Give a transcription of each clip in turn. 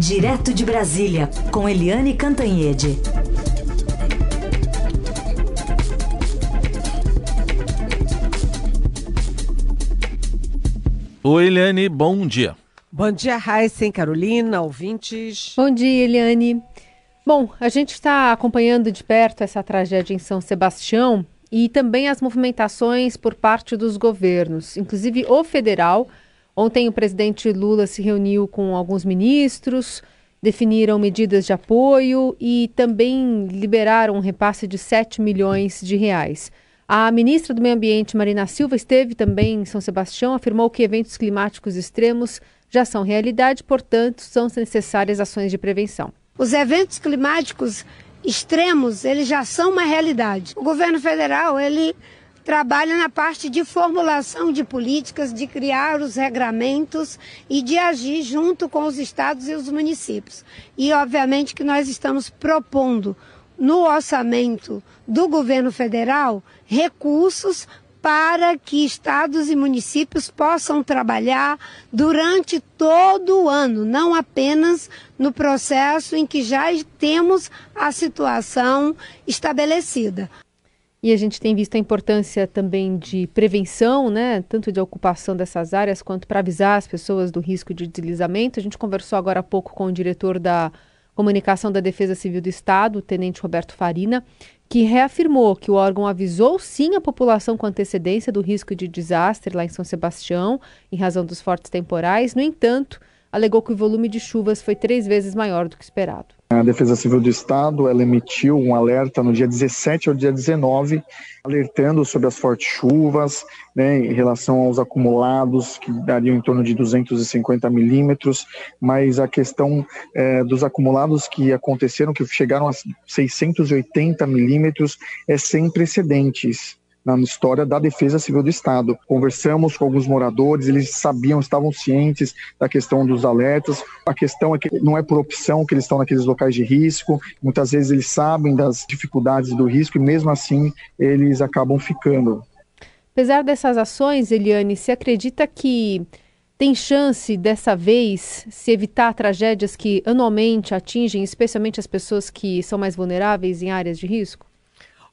Direto de Brasília, com Eliane Cantanhede. Oi, Eliane, bom dia. Bom dia, Heisen, Carolina, ouvintes. Bom dia, Eliane. Bom, a gente está acompanhando de perto essa tragédia em São Sebastião e também as movimentações por parte dos governos, inclusive o federal. Ontem o presidente Lula se reuniu com alguns ministros, definiram medidas de apoio e também liberaram um repasse de 7 milhões de reais. A ministra do Meio Ambiente, Marina Silva, esteve também em São Sebastião, afirmou que eventos climáticos extremos já são realidade, portanto, são necessárias ações de prevenção. Os eventos climáticos extremos, eles já são uma realidade. O governo federal, ele trabalha na parte de formulação de políticas, de criar os regramentos e de agir junto com os estados e os municípios. E, obviamente, que nós estamos propondo no orçamento do governo federal recursos para que estados e municípios possam trabalhar durante todo o ano, não apenas no processo em que já temos a situação estabelecida. E a gente tem visto a importância também de prevenção, né, tanto de ocupação dessas áreas quanto para avisar as pessoas do risco de deslizamento. A gente conversou agora há pouco com o diretor da Comunicação da Defesa Civil do Estado, o tenente Roberto Farina, que reafirmou que o órgão avisou sim a população com antecedência do risco de desastre lá em São Sebastião, em razão dos fortes temporais. No entanto, alegou que o volume de chuvas foi três vezes maior do que esperado. A Defesa Civil do Estado ela emitiu um alerta no dia 17 ao dia 19, alertando sobre as fortes chuvas, né, em relação aos acumulados, que dariam em torno de 250 milímetros, mas a questão é, dos acumulados que aconteceram, que chegaram a 680 milímetros, é sem precedentes na história da Defesa Civil do Estado. Conversamos com alguns moradores, eles sabiam, estavam cientes da questão dos alertas. A questão é que não é por opção que eles estão naqueles locais de risco, muitas vezes eles sabem das dificuldades do risco e mesmo assim eles acabam ficando. Apesar dessas ações, Eliane, se acredita que tem chance dessa vez se evitar tragédias que anualmente atingem especialmente as pessoas que são mais vulneráveis em áreas de risco?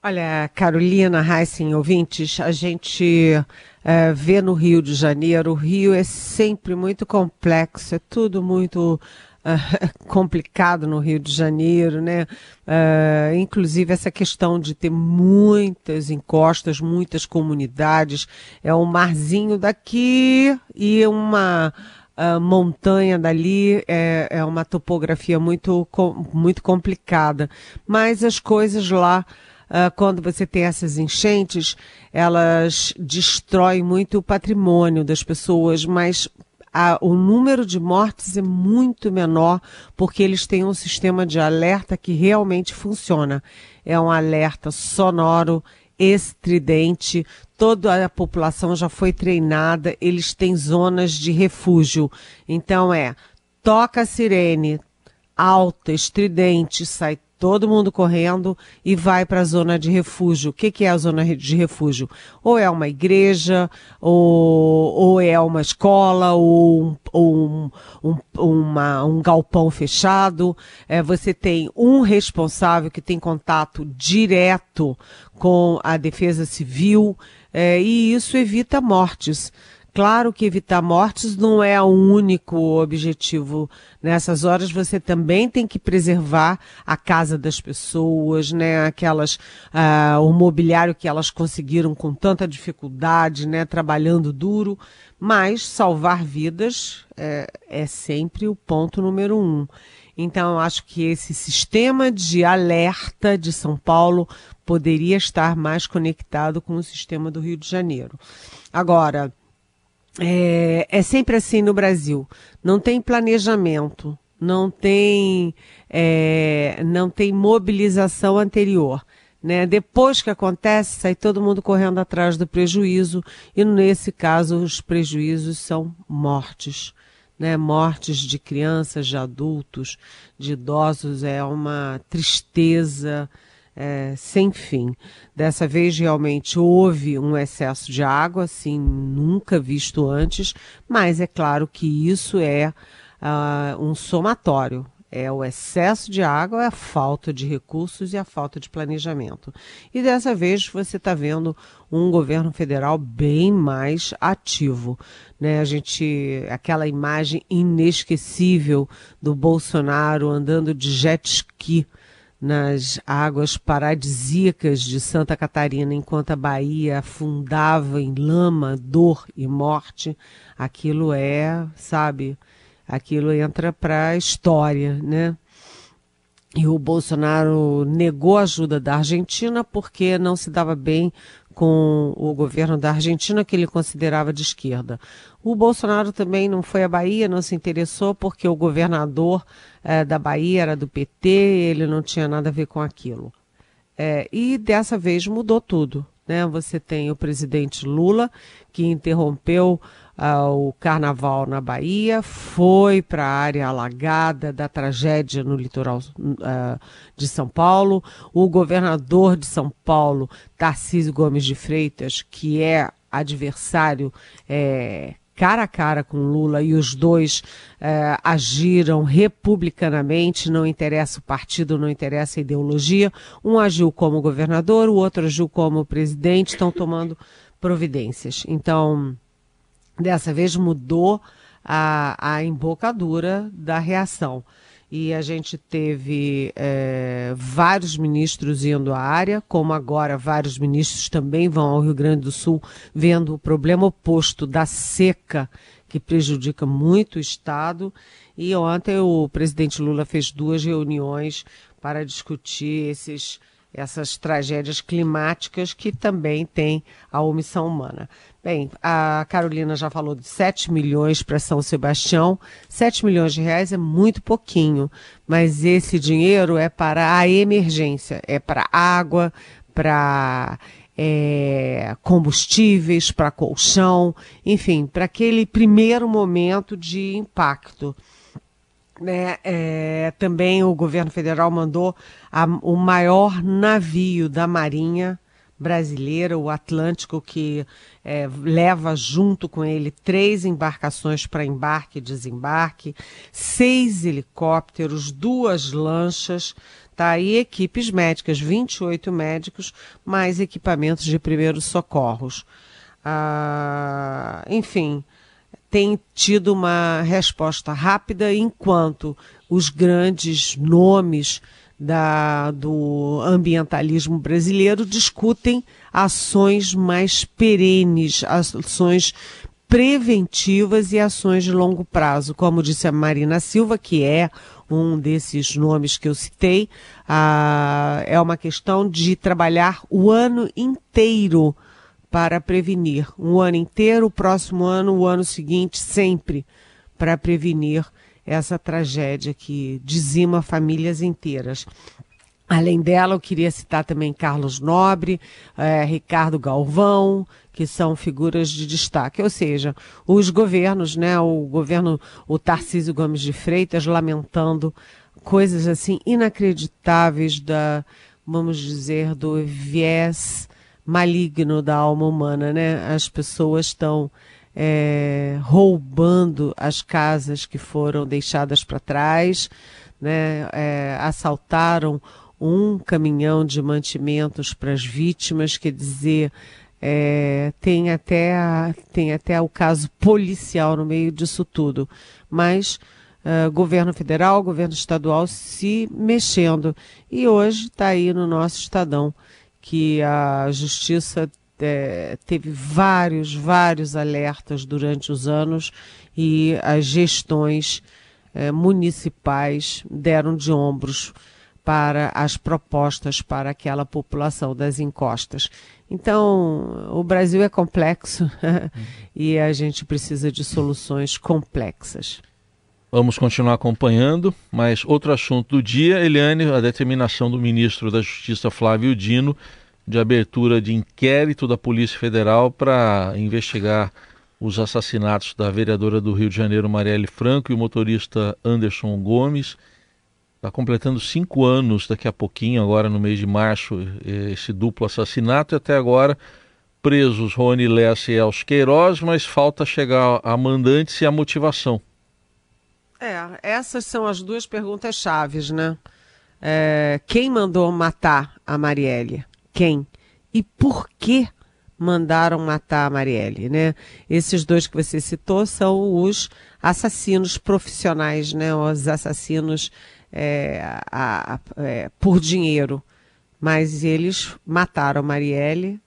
Olha, Carolina, Heisen, ouvintes, a gente é, vê no Rio de Janeiro, o Rio é sempre muito complexo, é tudo muito uh, complicado no Rio de Janeiro, né? Uh, inclusive essa questão de ter muitas encostas, muitas comunidades, é um marzinho daqui e uma uh, montanha dali, é, é uma topografia muito, muito complicada. Mas as coisas lá uh, quando você tem essas enchentes, elas destroem muito o patrimônio das pessoas, mas a, o número de mortes é muito menor porque eles têm um sistema de alerta que realmente funciona. É um alerta sonoro, estridente, toda a população já foi treinada, eles têm zonas de refúgio. Então é, toca a sirene alta, estridente, sai todo mundo correndo e vai para a zona de refúgio. O que, que, é a zona de refúgio? Ou é uma igreja, ou, ou é uma escola, ou, um, um, uma, um galpão fechado. É, você tem um responsável que tem contato direto com a defesa civil, é, e isso evita mortes. Claro que evitar mortes não é o único objetivo. Nessas horas você também tem que preservar a casa das pessoas, né? Aquelas, uh, o mobiliário que elas conseguiram com tanta dificuldade, né? Trabalhando duro. Mas salvar vidas é, é sempre o ponto número um. Então, acho que esse sistema de alerta de São Paulo poderia estar mais conectado com o sistema do Rio de Janeiro. Agora, é, é sempre assim no Brasil. Não tem planejamento, não tem, é, não tem mobilização anterior. Né? Depois que acontece, sai todo mundo correndo atrás do prejuízo, e nesse caso os prejuízos são mortes. Né? Mortes de crianças, de adultos, de idosos, é uma tristeza é, sem fim. Dessa vez realmente houve um excesso de água, assim, nunca visto antes, mas é claro que isso é uh, um somatório. É o excesso de água, é a falta de recursos e a falta de planejamento. E dessa vez você está vendo um governo federal bem mais ativo. Né? A gente, aquela imagem inesquecível do Bolsonaro andando de jet ski nas águas paradisíacas de Santa Catarina, enquanto a Bahia afundava em lama, dor e morte, aquilo é, sabe, aquilo entra para a história, né? E o Bolsonaro negou a ajuda da Argentina porque não se dava bem com o governo da Argentina, que ele considerava de esquerda. O Bolsonaro também não foi à Bahia, não se interessou, porque o governador é, da Bahia era do PT, ele não tinha nada a ver com aquilo. É, e dessa vez mudou tudo. Né? Você tem o presidente Lula, que interrompeu uh, o carnaval na Bahia, foi para a área alagada da tragédia no litoral uh, de São Paulo. O governador de São Paulo, Tarcísio Gomes de Freitas, que é adversário é, cara a cara com Lula e os dois é, agiram republicanamente, não interessa o partido, não interessa a ideologia. Um agiu como governador, o outro agiu como presidente, estão tomando providências. Então, Dessa vez mudou a, a embocadura da reação. E a gente teve é, vários ministros indo à área, como agora vários ministros também vão ao Rio Grande do Sul, vendo o problema oposto da seca, que prejudica muito o Estado. E ontem o presidente Lula fez duas reuniões para discutir esses essas tragédias climáticas que também têm a omissão humana. Bem, a Carolina já falou de 7 milhões para São Sebastião. 7 milhões de reais é muito pouquinho, mas esse dinheiro é para a emergência, é para água, para é, combustíveis, para colchão, enfim, para aquele primeiro momento de impacto. Né, é, também o governo federal mandou a, o maior navio da Marinha brasileira, o Atlântico, que é, leva junto com ele três embarcações para embarque e desembarque, seis helicópteros, duas lanchas, tá aí equipes médicas, 28 médicos, mais equipamentos de primeiros socorros. Ah, enfim, tem tido uma resposta rápida, enquanto os grandes nomes da, do ambientalismo brasileiro discutem ações mais perenes, ações preventivas e ações de longo prazo. Como disse a Marina Silva, que é um desses nomes que eu citei, ah, é uma questão de trabalhar o ano inteiro para prevenir. Um ano inteiro, o próximo ano, o ano seguinte, sempre para prevenir essa tragédia que dizima famílias inteiras. Além dela, eu queria citar também Carlos Nobre, eh, Ricardo Galvão, que são figuras de destaque. Ou seja, os governos, né, o governo, o Tarcísio Gomes de Freitas, lamentando coisas assim inacreditáveis da, vamos dizer, do viés maligno da alma humana, né? As pessoas estão é, roubando as casas que foram deixadas para trás, né? É, assaltaram um caminhão de mantimentos para as vítimas, quer dizer, é, tem, até a, tem até o caso policial no meio disso tudo. Mas uh, governo federal, governo estadual se mexendo. E hoje está aí no nosso Estadão que a justiça é, teve vários, vários alertas durante os anos e as gestões é, municipais deram de ombros para as propostas para aquela população das encostas. Então, o Brasil é complexo e a gente precisa de soluções complexas. Vamos continuar acompanhando, mas outro assunto do dia, Eliane, a determinação do ministro da Justiça Flávio Dino de abertura de inquérito da Polícia Federal para investigar os assassinatos da vereadora do Rio de Janeiro, Marielle Franco, e o motorista Anderson Gomes. Está completando cinco anos daqui a pouquinho, agora no mês de março, esse duplo assassinato, e até agora presos Rony Lessa e Els Queiroz, mas falta chegar a mandantes e a motivação. É, essas são as duas perguntas chaves, né? É, quem mandou matar a Marielle? Quem? E por que mandaram matar a Marielle, né? Esses dois que você citou são os assassinos profissionais, né? Os assassinos é, a, a, é, por dinheiro. Mas eles mataram a Marielle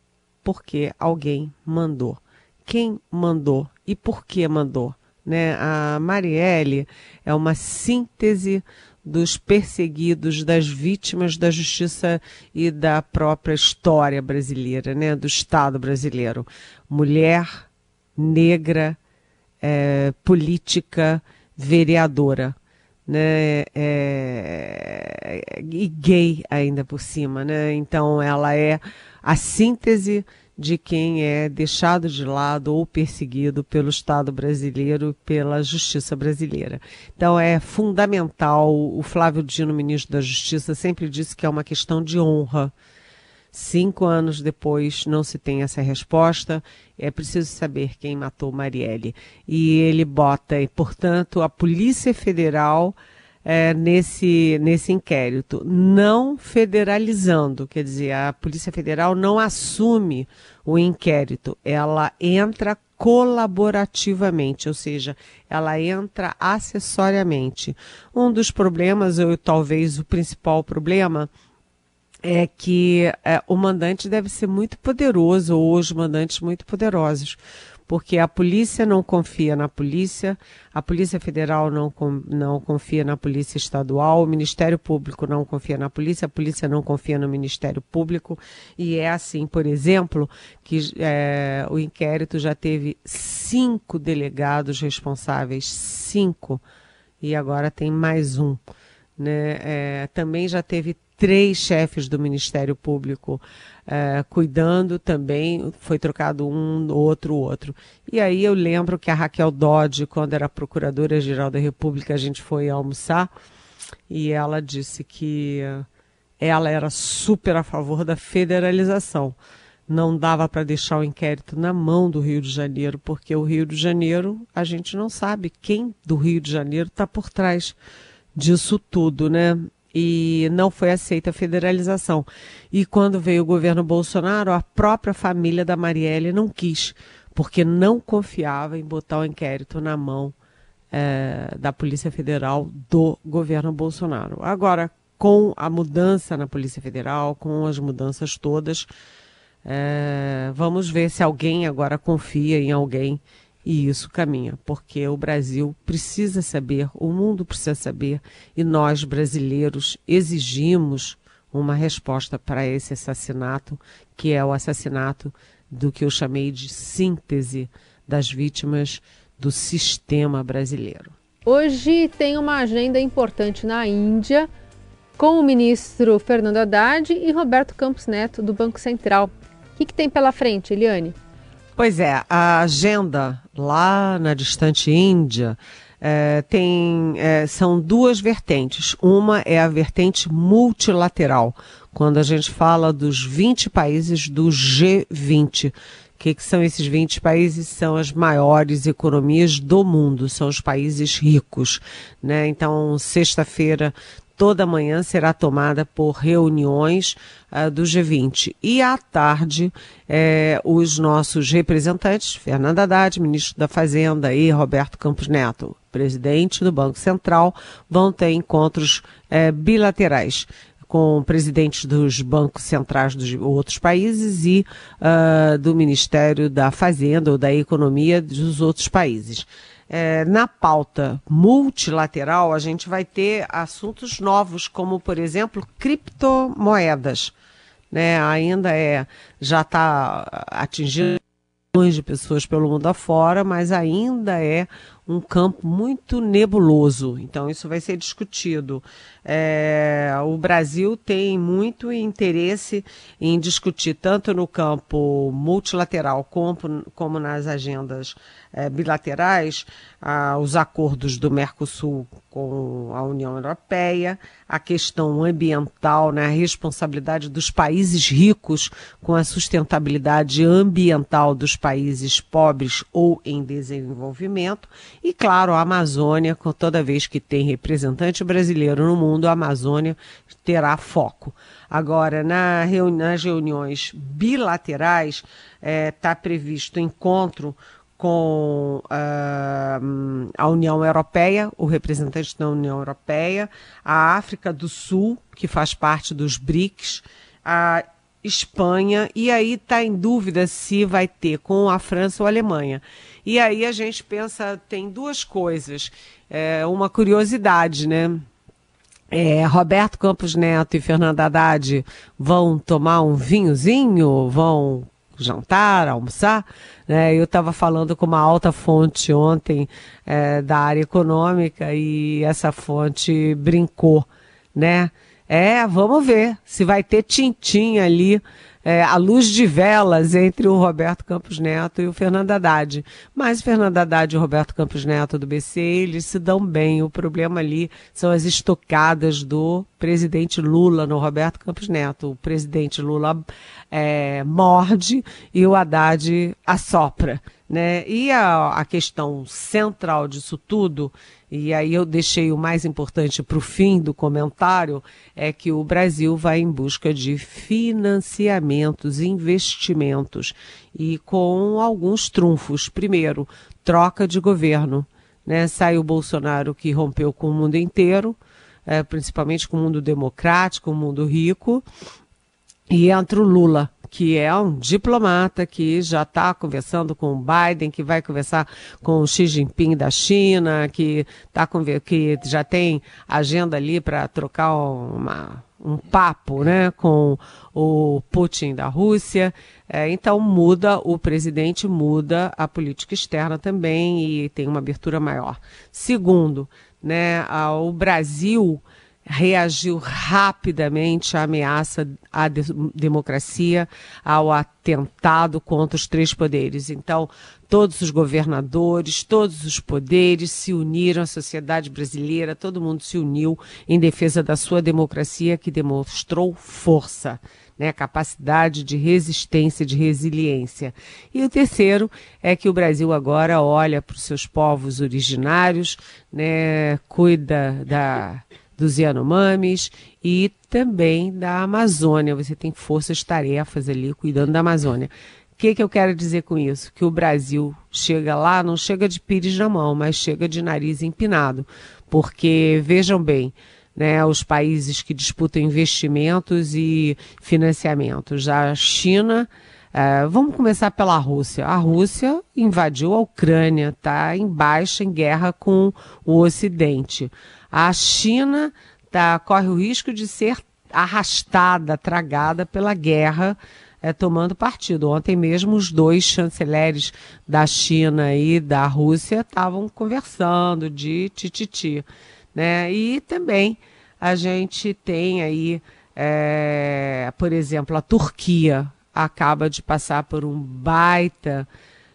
porque alguém mandou. Quem mandou e por que mandou? Né? A Marielle é uma síntese dos perseguidos, das vítimas da justiça e da própria história brasileira, né? do Estado brasileiro. Mulher, negra, é, política, vereadora. Né, é, e gay ainda por cima, né? Então ela é a síntese de quem é deixado de lado ou perseguido pelo Estado brasileiro, pela justiça brasileira. Então é fundamental, o Flávio Dino, ministro da Justiça, sempre disse que é uma questão de honra. Cinco anos depois não se tem essa resposta, é preciso saber quem matou Marielle. E ele bota, e, portanto, a Polícia Federal é, nesse, nesse inquérito, não federalizando, quer dizer, a Polícia Federal não assume o inquérito, ela entra colaborativamente, ou seja, ela entra acessoriamente. Um dos problemas, ou talvez o principal problema, é que é, o mandante deve ser muito poderoso, ou os mandantes muito poderosos, porque a polícia não confia na polícia, a Polícia Federal não, não confia na Polícia Estadual, o Ministério Público não confia na polícia, a polícia não confia no Ministério Público, e é assim, por exemplo, que é, o inquérito já teve cinco delegados responsáveis, cinco, e agora tem mais um. Né? É, também já teve três chefes do Ministério Público uh, cuidando também, foi trocado um, outro, outro. E aí eu lembro que a Raquel Dodge, quando era Procuradora-Geral da República, a gente foi almoçar e ela disse que ela era super a favor da federalização. Não dava para deixar o inquérito na mão do Rio de Janeiro, porque o Rio de Janeiro, a gente não sabe quem do Rio de Janeiro está por trás disso tudo, né? E não foi aceita a federalização. E quando veio o governo Bolsonaro, a própria família da Marielle não quis, porque não confiava em botar o inquérito na mão é, da Polícia Federal do governo Bolsonaro. Agora, com a mudança na Polícia Federal, com as mudanças todas, é, vamos ver se alguém agora confia em alguém e isso caminha, porque o Brasil precisa saber, o mundo precisa saber, e nós brasileiros exigimos uma resposta para esse assassinato, que é o assassinato do que eu chamei de síntese das vítimas do sistema brasileiro. Hoje tem uma agenda importante na Índia com o ministro Fernando Haddad e Roberto Campos Neto do Banco Central. O que, que tem pela frente, Eliane? Pois é, a agenda lá na distante Índia é, tem, é, são duas vertentes. Uma é a vertente multilateral, quando a gente fala dos 20 países do G20. O que, que, são esses 20 países? São as maiores economias do mundo, são os países ricos. Né? Então, sexta-feira toda manhã será tomada por reuniões uh, do G20. E à tarde, eh, os nossos representantes, Fernando Haddad, ministro da Fazenda, e Roberto Campos Neto, presidente do Banco Central, vão ter encontros eh, bilaterais com presidentes dos bancos centrais dos outros países e uh, do Ministério da Fazenda ou da Economia dos outros países é, na pauta multilateral, a gente vai ter assuntos novos, como, por exemplo, criptomoedas. Né? Ainda é, já está atingindo milhões de pessoas pelo mundo afora, mas ainda é um campo muito nebuloso. Então, isso vai ser discutido. É, o Brasil tem muito interesse em discutir, tanto no campo multilateral como, como nas agendas é, bilaterais, os acordos do Mercosul com a União Europeia, a questão ambiental, né, a responsabilidade dos países ricos com a sustentabilidade ambiental dos países pobres ou em desenvolvimento E, claro, a Amazônia, toda vez que tem representante brasileiro no mundo, a Amazônia terá foco. Agora, na reuni nas reuniões bilaterais, está é, previsto encontro com uh, a União Europeia, o representante da União Europeia, a África do Sul, que faz parte dos BRICS, a Espanha, e aí está em dúvida se vai ter com a França ou a Alemanha. E aí a gente pensa, tem duas coisas. É, uma curiosidade, né? É, Roberto Campos Neto e Fernanda Haddad vão tomar um vinhozinho, vão jantar, almoçar. Né? Eu estava falando com uma alta fonte ontem é, da área econômica e essa fonte brincou, né? É, vamos ver se vai ter tintim ali é, a luz de velas entre o Roberto Campos Neto e o Fernando Haddad. Mas o Fernando Haddad e o Roberto Campos Neto do BC, eles se dão bem. O problema ali são as estocadas do presidente Lula no Roberto Campos Neto. O presidente Lula é, morde e o Haddad assopra. Né? E a, a questão central disso tudo e aí eu deixei o mais importante para o fim do comentário, é que o Brasil vai em busca de financiamentos, investimentos, e com alguns trunfos. Primeiro, troca de governo. Né? O Bolsonaro que rompeu com o mundo inteiro, é, principalmente com o mundo democrático, o mundo rico, e entra o Lula que é um diplomata que já está conversando com o Biden, que vai conversar com o Xi Jinping da China, que, tá, que já tem agenda ali para trocar uma, um papo né, com o Putin da Rússia. É, então muda, o presidente muda a política externa também e tem uma abertura maior. Segundo, né, o Brasil reagiu rapidamente à ameaça à de democracia, ao atentado contra os três poderes. Então, todos os governadores, todos os poderes se uniram, a sociedade brasileira, todo mundo se uniu em defesa da sua democracia, que demonstrou força. Né, capacidade de resistência, de resiliência. E o terceiro é que o Brasil agora olha para os seus povos originários, né, cuida da, dos Yanomamis e também da Amazônia. Você tem forças-tarefas ali cuidando da Amazônia. O que, que eu quero dizer com isso? Que o Brasil chega lá, não chega de pires na mão, mas chega de nariz empinado. Porque, vejam bem, né, os países que disputam investimentos e financiamentos. A China, é, vamos começar pela Rússia. A Rússia invadiu a Ucrânia, está em baixa, em guerra com o Ocidente. A China tá, corre o risco de ser arrastada, tragada pela guerra, é, tomando partido. Ontem mesmo os dois chanceleres da China e da Rússia estavam conversando de tititi. Né? E também a gente tem aí, é, por exemplo, a Turquia acaba de passar por um baita,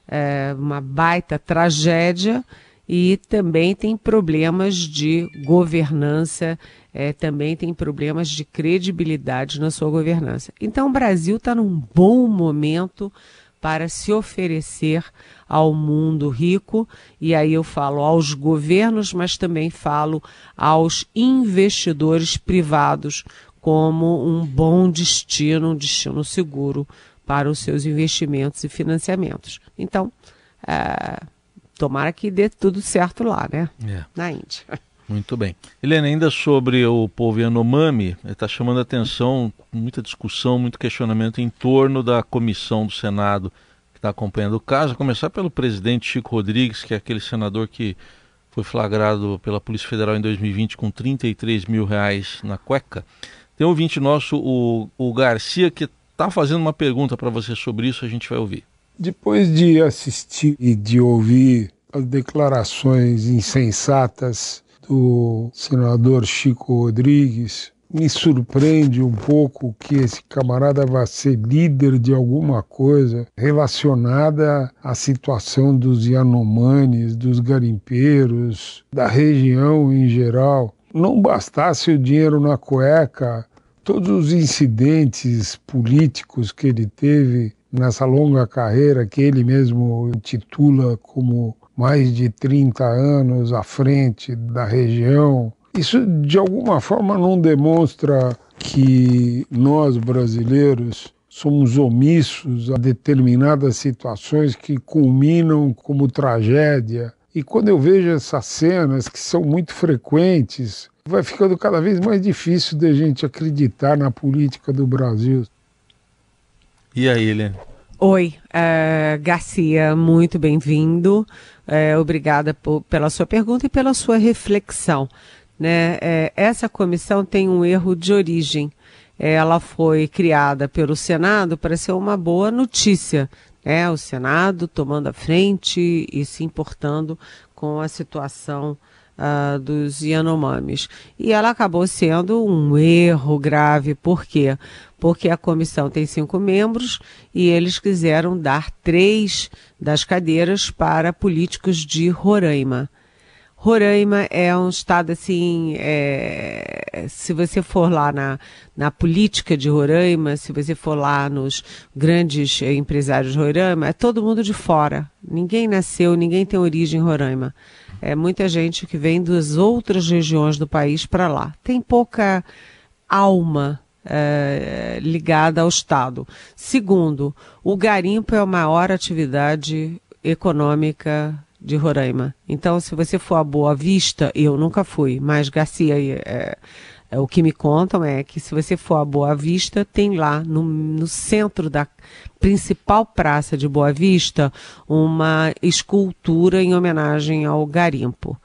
é, uma baita tragédia e também tem problemas de governança, é, também tem problemas de credibilidade na sua governança. Então, o Brasil está num bom momento para se oferecer ao mundo rico, e aí eu falo aos governos, mas também falo aos investidores privados como um bom destino, um destino seguro para os seus investimentos e financiamentos. Então, é, tomara que dê tudo certo lá, né? É. Na Índia. Muito bem. Helena, ainda sobre o povo Yanomami, está chamando a atenção, muita discussão, muito questionamento em torno da comissão do Senado que está acompanhando o caso, a começar pelo presidente Chico Rodrigues, que é aquele senador que foi flagrado pela Polícia Federal em 2020 com 33 mil reais na cueca. Tem um ouvinte nosso, o, o Garcia, que está fazendo uma pergunta para você sobre isso, a gente vai ouvir. Depois de assistir e de ouvir as declarações insensatas do senador Chico Rodrigues, me surpreende um pouco que esse camarada vá ser líder de alguma coisa relacionada à situação dos Yanomanes, dos garimpeiros, da região em geral. Não bastasse o dinheiro na cueca, todos os incidentes políticos que ele teve nessa longa carreira que ele mesmo intitula como mais de 30 anos à frente da região. Isso de alguma forma não demonstra que nós brasileiros somos omissos a determinadas situações que culminam como tragédia. E quando eu vejo essas cenas que são muito frequentes, vai ficando cada vez mais difícil de a gente acreditar na política do Brasil. E aí, Helene? Oi, uh, Garcia, muito bem-vindo. Uh, obrigada por, pela sua pergunta e pela sua reflexão. Né? Uh, essa comissão tem um erro de origem ela foi criada pelo Senado para ser uma boa notícia. Né? O Senado tomando a frente e se importando com a situação uh, dos Yanomamis. E ela acabou sendo um erro grave. Por quê? Porque a comissão tem cinco membros e eles quiseram dar três das cadeiras para políticos de Roraima. Roraima é um estado assim, é, se você for lá na, na política de Roraima, se você for lá nos grandes empresários de Roraima, é todo mundo de fora. Ninguém nasceu, ninguém tem origem em Roraima. É muita gente que vem das outras regiões do país para lá. Tem pouca alma é, ligada ao Estado. Segundo, o garimpo é a maior atividade econômica de Roraima. Então, se você for a Boa Vista, eu nunca fui, mas Garcia, é, é, o que me contam é que se você for a Boa Vista, tem lá no, no centro da principal praça de Boa Vista uma escultura em homenagem ao garimpo.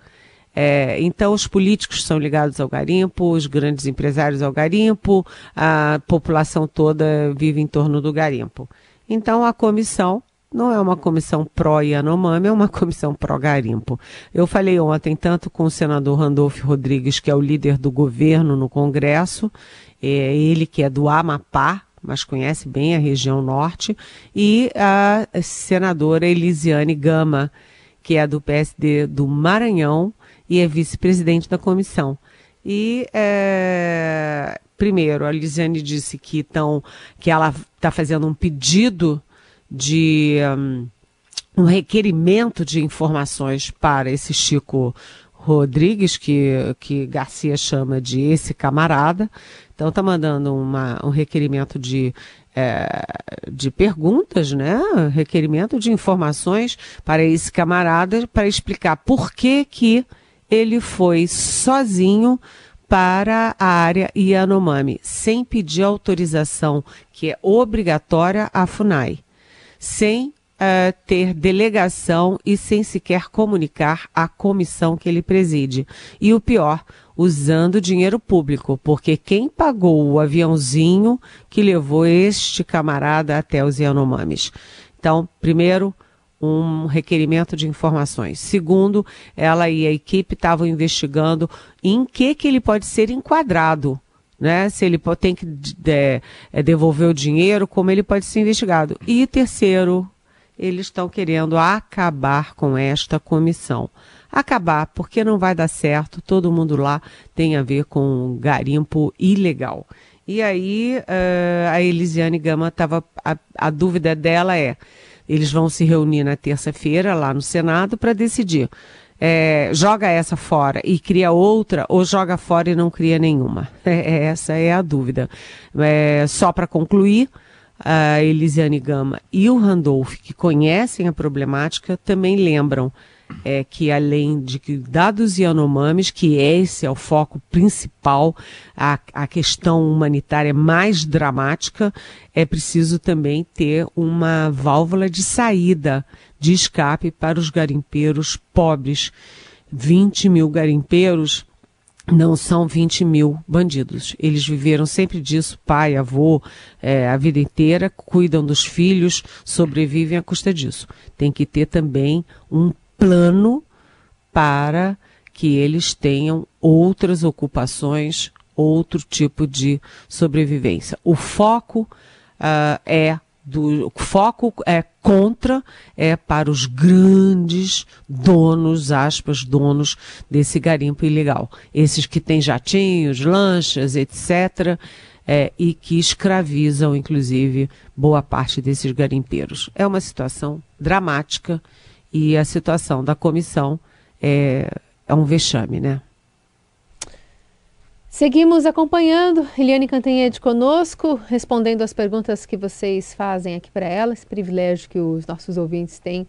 É, então, os políticos são ligados ao garimpo, os grandes empresários ao garimpo, a população toda vive em torno do garimpo. Então, a comissão não é uma comissão pró-Yanomami, é uma comissão pró-garimpo. Eu falei ontem tanto com o senador Randolfo Rodrigues, que é o líder do governo no Congresso, é ele que é do Amapá, mas conhece bem a região norte, e a senadora Elisiane Gama, que é do PSD do Maranhão e é vice-presidente da comissão. E é, primeiro, a Elisiane disse que, tão, que ela está fazendo um pedido de um, um requerimento de informações para esse Chico Rodrigues, que, que Garcia chama de esse camarada. Então está mandando uma, um requerimento de, é, de perguntas, né? Requerimento de informações para esse camarada para explicar por que, que ele foi sozinho para a área Yanomami, sem pedir autorização, que é obrigatória à FUNAI sem uh, ter delegação e sem sequer comunicar à comissão que ele preside. E o pior, usando dinheiro público, porque quem pagou o aviãozinho que levou este camarada até os Yanomamis? Então, primeiro, um requerimento de informações. Segundo, ela e a equipe estavam investigando em que, que ele pode ser enquadrado né? Se ele tem que é, é, devolver o dinheiro, como ele pode ser investigado. E terceiro, eles estão querendo acabar com esta comissão. Acabar, porque não vai dar certo, todo mundo lá tem a ver com garimpo ilegal. E aí uh, a Elisiane Gama estava. A, a dúvida dela é: eles vão se reunir na terça-feira lá no Senado para decidir é, joga essa fora e cria outra, ou joga fora e não cria nenhuma? É, é essa é a dúvida. É, só para concluir, a Elisiane Gama e o Randolph, que conhecem a problemática, também lembram é que além de que dados Yanomamis, que esse é o foco principal, a, a questão humanitária mais dramática, é preciso também ter uma válvula de saída, de escape para os garimpeiros pobres. 20 mil garimpeiros não são 20 mil bandidos. Eles viveram sempre disso, pai, avô, é, a vida inteira, cuidam dos filhos, sobrevivem à custa disso. Tem que ter também um plano para que eles tenham outras ocupações, outro tipo de sobrevivência. O foco uh, é do o foco é contra é para os grandes donos, aspas, donos desse garimpo ilegal. Esses que têm jatinhos, lanchas, etc., é, e que escravizam, inclusive, boa parte desses garimpeiros. É uma situação dramática e a situação da comissão é, é um vexame, né? Seguimos acompanhando Eliane Cantanhede conosco, respondendo as perguntas que vocês fazem aqui para ela, esse privilégio que os nossos ouvintes têm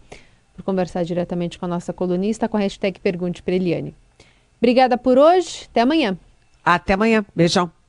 por conversar diretamente com a nossa colunista com a hashtag Pergunte para Eliane. Obrigada por hoje, até amanhã. Até amanhã, beijão.